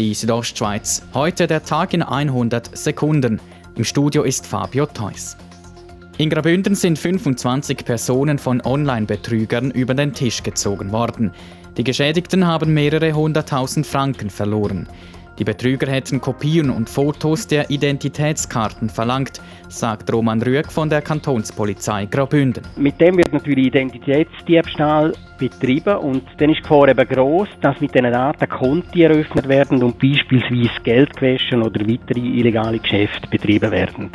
die Südostschweiz. Heute der Tag in 100 Sekunden. Im Studio ist Fabio Theus. In Graubünden sind 25 Personen von Online-Betrügern über den Tisch gezogen worden. Die Geschädigten haben mehrere hunderttausend Franken verloren. Die Betrüger hätten Kopien und Fotos der Identitätskarten verlangt, sagt Roman Rüegg von der Kantonspolizei Graubünden. Mit dem wird natürlich Identitätsdiebstahl betrieben und dann ist die Gefahr eben gross, dass mit diesen Daten Konten eröffnet werden und beispielsweise Geldwäsche oder weitere illegale Geschäfte betrieben werden.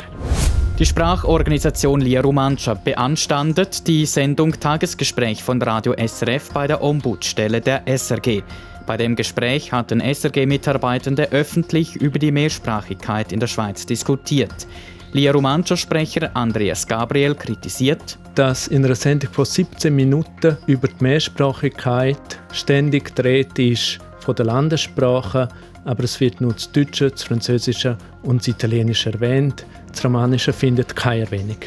Die Sprachorganisation Lia Romancia beanstandet die Sendung Tagesgespräch von Radio SRF bei der Ombudsstelle der SRG. Bei dem Gespräch hatten SRG-Mitarbeitende öffentlich über die Mehrsprachigkeit in der Schweiz diskutiert. Lia Romancia-Sprecher Andreas Gabriel kritisiert, dass in einer Sendung von 17 Minuten über die Mehrsprachigkeit ständig dreht ist der Landessprache, aber es wird nur das Deutsche, das Französische und das Italienische erwähnt. Das Romanische findet keine Erwähnung.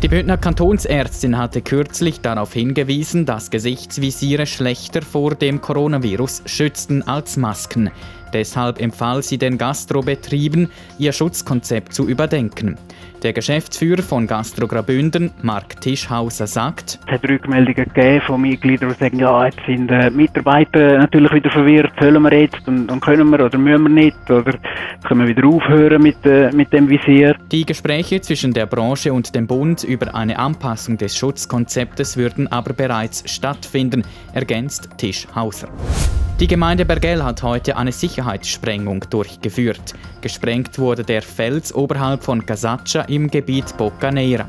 Die Bündner Kantonsärztin hatte kürzlich darauf hingewiesen, dass Gesichtsvisiere schlechter vor dem Coronavirus schützten als Masken. Deshalb empfahl sie den Gastrobetrieben, ihr Schutzkonzept zu überdenken. Der Geschäftsführer von Gastro Graubünden, Mark Tischhauser, sagt, Es hat Rückmeldungen gegeben von Mitgliedern, die sagen, ja, jetzt sind äh, Mitarbeiter natürlich wieder verwirrt, sollen wir jetzt und, und können wir oder müssen wir nicht oder können wir wieder aufhören mit, äh, mit dem Visier. Die Gespräche zwischen der Branche und dem Bund über eine Anpassung des Schutzkonzeptes würden aber bereits stattfinden, ergänzt Tischhauser. Die Gemeinde Bergell hat heute eine Sicherheitssprengung durchgeführt. Gesprengt wurde der Fels oberhalb von Casaccia im Gebiet Boccaneira.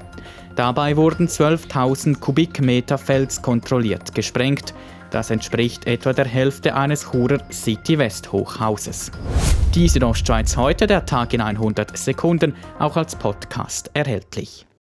Dabei wurden 12.000 Kubikmeter Fels kontrolliert gesprengt. Das entspricht etwa der Hälfte eines Churer City West Hochhauses. Die Südostschweiz heute, der Tag in 100 Sekunden, auch als Podcast erhältlich.